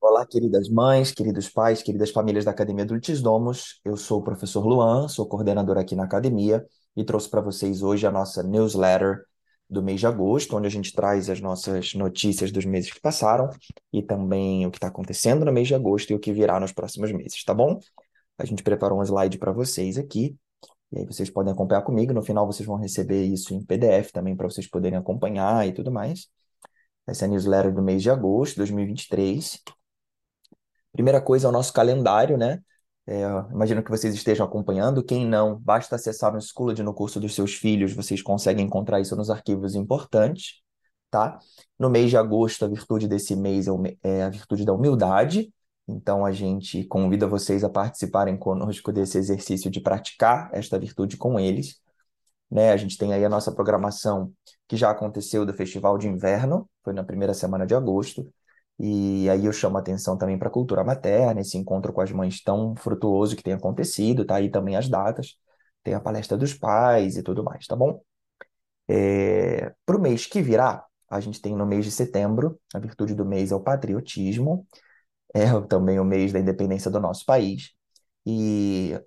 Olá, queridas mães, queridos pais, queridas famílias da Academia Dulcis Domos. Eu sou o professor Luan, sou coordenador aqui na academia e trouxe para vocês hoje a nossa newsletter do mês de agosto, onde a gente traz as nossas notícias dos meses que passaram e também o que está acontecendo no mês de agosto e o que virá nos próximos meses, tá bom? A gente preparou um slide para vocês aqui e aí vocês podem acompanhar comigo. No final vocês vão receber isso em PDF também para vocês poderem acompanhar e tudo mais. Essa é a newsletter do mês de agosto de 2023. Primeira coisa é o nosso calendário, né? É, imagino que vocês estejam acompanhando. Quem não, basta acessar no Schooled no curso dos seus filhos, vocês conseguem encontrar isso nos arquivos importantes, tá? No mês de agosto, a virtude desse mês é, é a virtude da humildade. Então, a gente convida vocês a participarem conosco desse exercício de praticar esta virtude com eles. Né? A gente tem aí a nossa programação que já aconteceu do Festival de Inverno, foi na primeira semana de agosto. E aí eu chamo a atenção também para a cultura materna, esse encontro com as mães tão frutuoso que tem acontecido, tá? Aí também as datas, tem a palestra dos pais e tudo mais, tá bom? É, para o mês que virá, a gente tem no mês de setembro, a virtude do mês é o patriotismo, é também o mês da independência do nosso país, e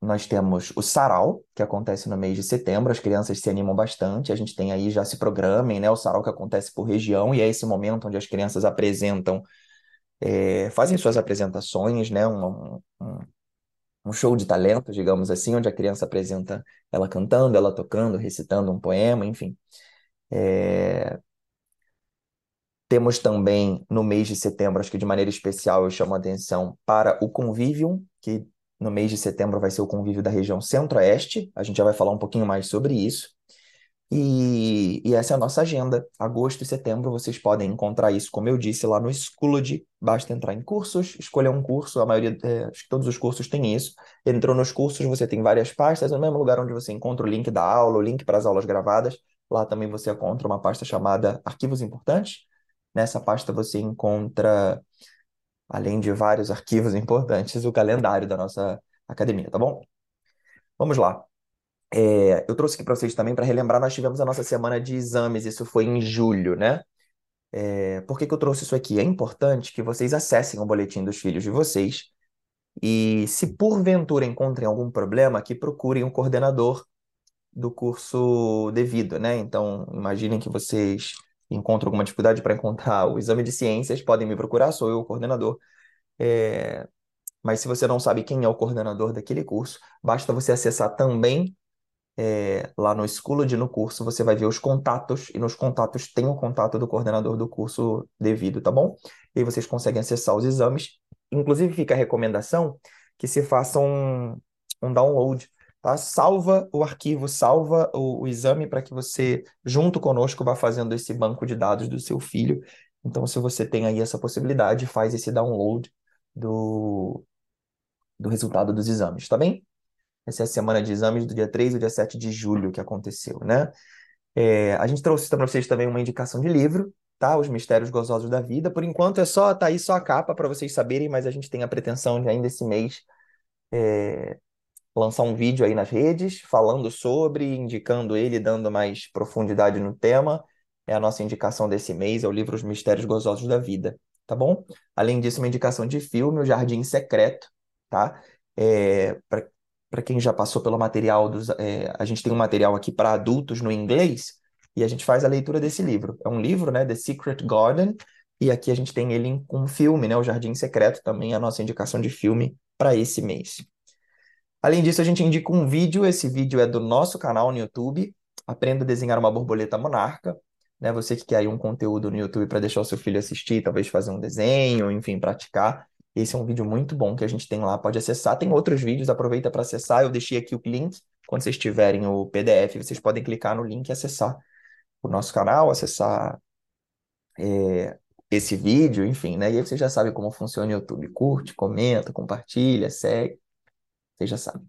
nós temos o sarau, que acontece no mês de setembro, as crianças se animam bastante, a gente tem aí, já se programem, né? O sarau que acontece por região, e é esse momento onde as crianças apresentam, é, fazem suas apresentações, né? Um, um, um show de talentos, digamos assim, onde a criança apresenta ela cantando, ela tocando, recitando um poema, enfim. É... Temos também no mês de setembro, acho que de maneira especial eu chamo a atenção para o Convivium, que no mês de setembro vai ser o convívio da região centro-oeste. A gente já vai falar um pouquinho mais sobre isso. E, e, essa é a nossa agenda. Agosto e setembro vocês podem encontrar isso, como eu disse, lá no Schoology. Basta entrar em cursos, escolher um curso. A maioria, é, acho que todos os cursos têm isso. Entrou nos cursos, você tem várias pastas. No mesmo lugar onde você encontra o link da aula, o link para as aulas gravadas. Lá também você encontra uma pasta chamada Arquivos Importantes. Nessa pasta você encontra além de vários arquivos importantes, o calendário da nossa academia, tá bom? Vamos lá. É, eu trouxe aqui para vocês também para relembrar, nós tivemos a nossa semana de exames, isso foi em julho, né? É, por que, que eu trouxe isso aqui? É importante que vocês acessem o boletim dos filhos de vocês e, se porventura encontrem algum problema, que procurem o coordenador do curso devido, né? Então, imaginem que vocês encontram alguma dificuldade para encontrar o exame de ciências, podem me procurar, sou eu o coordenador. É... Mas se você não sabe quem é o coordenador daquele curso, basta você acessar também é, lá no Schooled no curso, você vai ver os contatos, e nos contatos tem o contato do coordenador do curso devido, tá bom? E aí vocês conseguem acessar os exames. Inclusive, fica a recomendação que se faça um, um download Tá? Salva o arquivo, salva o, o exame para que você, junto conosco, vá fazendo esse banco de dados do seu filho. Então, se você tem aí essa possibilidade, faz esse download do, do resultado dos exames, tá bem? Essa é a semana de exames do dia 3 e dia 7 de julho que aconteceu, né? É, a gente trouxe para vocês também uma indicação de livro, tá? Os Mistérios Gozosos da Vida. Por enquanto é só, tá aí só a capa para vocês saberem, mas a gente tem a pretensão de ainda esse mês é, lançar um vídeo aí nas redes falando sobre, indicando ele, dando mais profundidade no tema. É a nossa indicação desse mês, é o livro Os Mistérios Gozosos da Vida, tá bom? Além disso, uma indicação de filme, O Jardim Secreto, tá? É, para quem já passou pelo material dos. É, a gente tem um material aqui para adultos no inglês e a gente faz a leitura desse livro. É um livro, né? The Secret Garden, e aqui a gente tem ele com um filme, né? O Jardim Secreto, também é a nossa indicação de filme para esse mês. Além disso, a gente indica um vídeo. Esse vídeo é do nosso canal no YouTube. Aprenda a desenhar uma borboleta monarca. Né? Você que quer aí um conteúdo no YouTube para deixar o seu filho assistir, talvez fazer um desenho, enfim, praticar. Esse é um vídeo muito bom que a gente tem lá, pode acessar. Tem outros vídeos, aproveita para acessar. Eu deixei aqui o link. Quando vocês tiverem o PDF, vocês podem clicar no link e acessar o nosso canal, acessar é, esse vídeo, enfim, né? E aí você já sabe como funciona o YouTube. Curte, comenta, compartilha, segue. Vocês já sabem.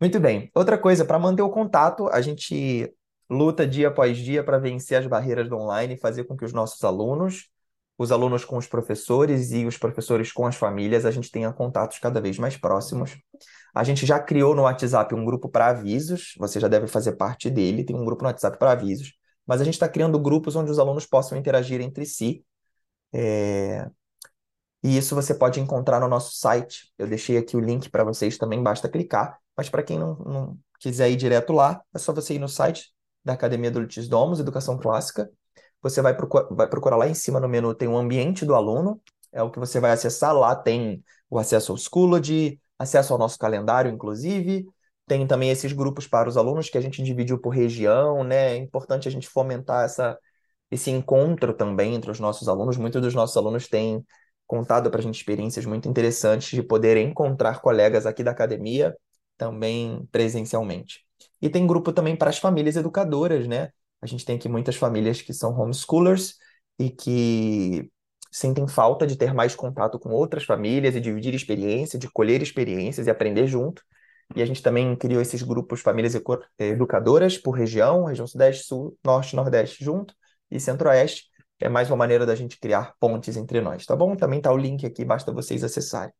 Muito bem. Outra coisa, para manter o contato, a gente luta dia após dia para vencer as barreiras do online e fazer com que os nossos alunos, os alunos com os professores e os professores com as famílias, a gente tenha contatos cada vez mais próximos. A gente já criou no WhatsApp um grupo para avisos, você já deve fazer parte dele, tem um grupo no WhatsApp para avisos, mas a gente está criando grupos onde os alunos possam interagir entre si. É E isso você pode encontrar no nosso site. Eu deixei aqui o link para vocês também, basta clicar. Mas para quem não, não, quiser ir direto lá, é só você ir no site da Academia do Litis Domus, Educação Clássica. Você vai procurar, vai procurar lá em cima no menu, tem o ambiente do aluno, é o que você vai acessar. Lá tem o acesso ao Schoology, acesso ao nosso calendário, inclusive. Tem também esses grupos para os alunos que a gente dividiu por região, né? É importante a gente fomentar essa, esse encontro também entre os nossos alunos. Muitos dos nossos alunos têm contado para a gente experiências muito interessantes de poder encontrar colegas aqui da academia também presencialmente. E tem grupo também para as famílias educadoras, né? A gente tem aqui muitas famílias que são homeschoolers e que sentem falta de ter mais contato com outras famílias e dividir experiência, de colher experiências e aprender junto. E a gente também criou esses grupos famílias educadoras por região, região Sudeste, Sul, Norte, Nordeste junto e Centro-Oeste. É mais uma maneira da gente criar pontes entre nós, tá bom? Também tá o link aqui, basta vocês acessarem.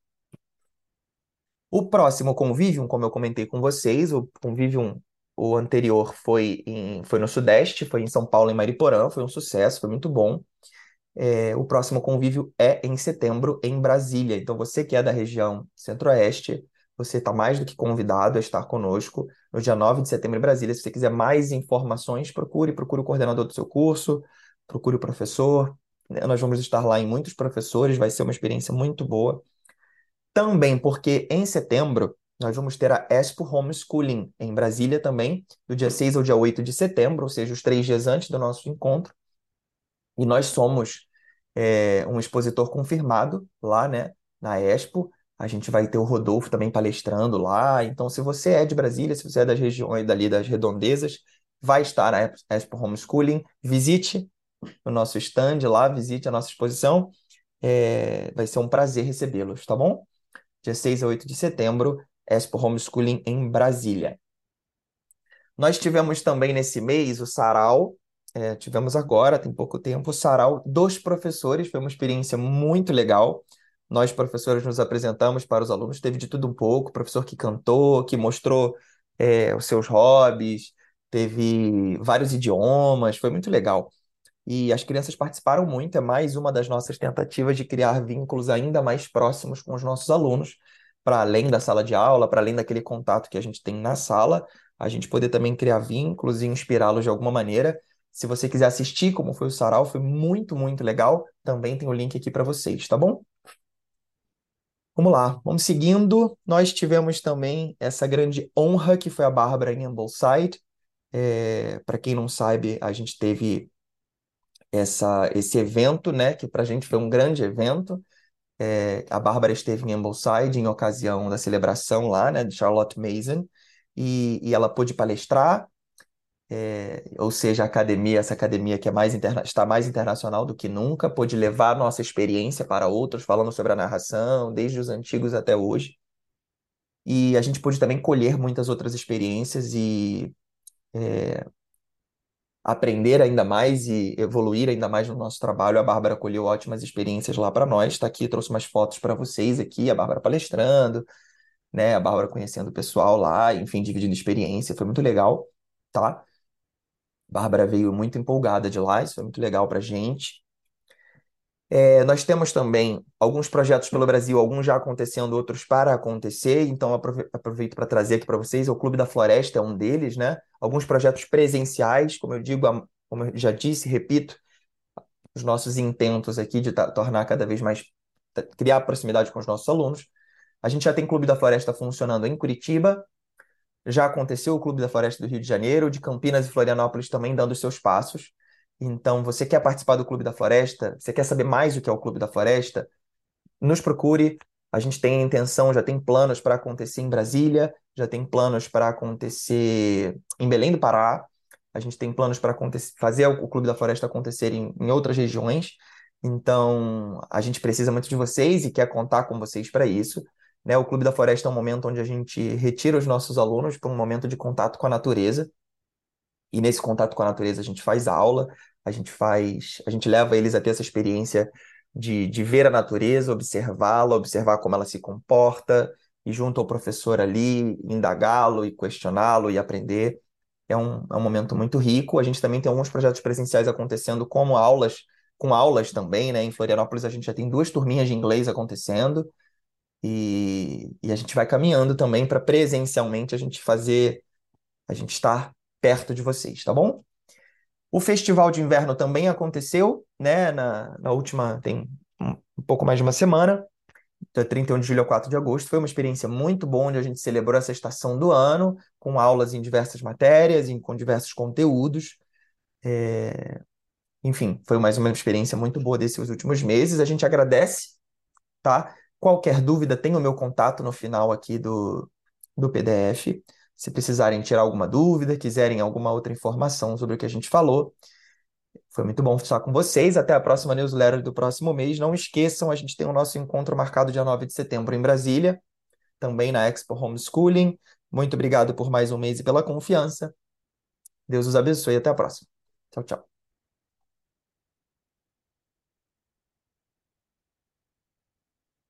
O próximo Convivium, como eu comentei com vocês, o Convivium, o anterior foi, em, foi no Sudeste, foi em São Paulo, em Mariporã, foi um sucesso, foi muito bom. É, o próximo convívio é em setembro, em Brasília. Então, você que é da região Centro-Oeste, você está mais do que convidado a estar conosco no dia 9 de setembro em Brasília. Se você quiser mais informações, procure, procure o coordenador do seu curso, procure o professor. Nós vamos estar lá em muitos professores, vai ser uma experiência muito boa. Também porque em setembro nós vamos ter a Expo Homeschooling em Brasília também, do dia 6 ao dia 8 de setembro, ou seja, os três dias antes do nosso encontro. E nós somos é, um expositor confirmado lá, né, na Expo. A gente vai ter o Rodolfo também palestrando lá. Então, se você é de Brasília, se você é das regiões dali das redondezas, vai estar na Expo Homeschooling. Visite o nosso stand lá, visite a nossa exposição. É, vai ser um prazer recebê-los, tá bom? dia 6 a 8 de setembro, Expo Homeschooling em Brasília. Nós tivemos também nesse mês o sarau, é, tivemos agora, tem pouco tempo, o sarau dos professores, foi uma experiência muito legal. Nós, professores, nos apresentamos para os alunos, teve de tudo um pouco, professor que cantou, que mostrou é, os seus hobbies, teve vários idiomas, foi muito legal. E as crianças participaram muito, é mais uma das nossas tentativas de criar vínculos ainda mais próximos com os nossos alunos, para além da sala de aula, para além daquele contato que a gente tem na sala, a gente poder também criar vínculos e inspirá-los de alguma maneira. Se você quiser assistir como foi o sarau, foi muito, muito legal. Também tem o link aqui para vocês, tá bom? Vamos lá, vamos seguindo. Nós tivemos também essa grande honra que foi a Bárbara em Ambleside. É, para quem não sabe, a gente teve essa, esse evento, né, que para a gente foi um grande evento. É, a Bárbara esteve em Ambleside em ocasião da celebração lá, né, de Charlotte Mason, e, e ela pôde palestrar, é, ou seja, a academia, essa academia que é mais interna está mais internacional do que nunca, pôde levar nossa experiência para outros, falando sobre a narração, desde os antigos até hoje. E a gente pôde também colher muitas outras experiências e é, aprender ainda mais e evoluir ainda mais no nosso trabalho. A Bárbara colheu ótimas experiências lá para nós. Está aqui, trouxe umas fotos para vocês aqui, a Bárbara palestrando, né? A Bárbara conhecendo o pessoal lá, enfim, dividindo experiência. Foi muito legal, tá? A Bárbara veio muito empolgada de lá, isso foi muito legal para gente. É, nós temos também alguns projetos pelo Brasil, alguns já acontecendo, outros para acontecer, então aproveito para trazer aqui para vocês. O Clube da Floresta é um deles, né? Alguns projetos presenciais, como eu digo, como eu já disse, repito, os nossos intentos aqui de tornar cada vez mais, criar proximidade com os nossos alunos. A gente já tem Clube da Floresta funcionando em Curitiba, já aconteceu o Clube da Floresta do Rio de Janeiro, de Campinas e Florianópolis também dando seus passos. Então, você quer participar do Clube da Floresta? Você quer saber mais o que é o Clube da Floresta? Nos procure. A gente tem intenção, já tem planos para acontecer em Brasília, já tem planos para acontecer em Belém do Pará. A gente tem planos para fazer o Clube da Floresta acontecer em, em outras regiões. Então, a gente precisa muito de vocês e quer contar com vocês para isso. Né? O Clube da Floresta é um momento onde a gente retira os nossos alunos para um momento de contato com a natureza. E nesse contato com a natureza a gente faz aula, a gente faz, a gente leva eles a ter essa experiência de, de ver a natureza, observá-la, observar como ela se comporta, e junto ao professor ali, indagá-lo e questioná-lo e aprender. É um, é um momento muito rico. A gente também tem alguns projetos presenciais acontecendo, como aulas com aulas também, né? Em Florianópolis a gente já tem duas turminhas de inglês acontecendo e, e a gente vai caminhando também para presencialmente a gente fazer, a gente estar perto de vocês, tá bom? O festival de inverno também aconteceu, né? Na, na última, tem um, um pouco mais de uma semana, da 31 de julho a 4 de agosto. Foi uma experiência muito boa, onde a gente celebrou essa estação do ano, com aulas em diversas matérias, em, com diversos conteúdos. É... Enfim, foi mais uma experiência muito boa desses últimos meses. A gente agradece, tá? Qualquer dúvida, tem o meu contato no final aqui do, do PDF. Se precisarem tirar alguma dúvida, quiserem alguma outra informação sobre o que a gente falou. Foi muito bom estar com vocês. Até a próxima newsletter do próximo mês. Não esqueçam, a gente tem o nosso encontro marcado dia 9 de setembro em Brasília, também na Expo Homeschooling. Muito obrigado por mais um mês e pela confiança. Deus os abençoe. Até a próxima. Tchau, tchau.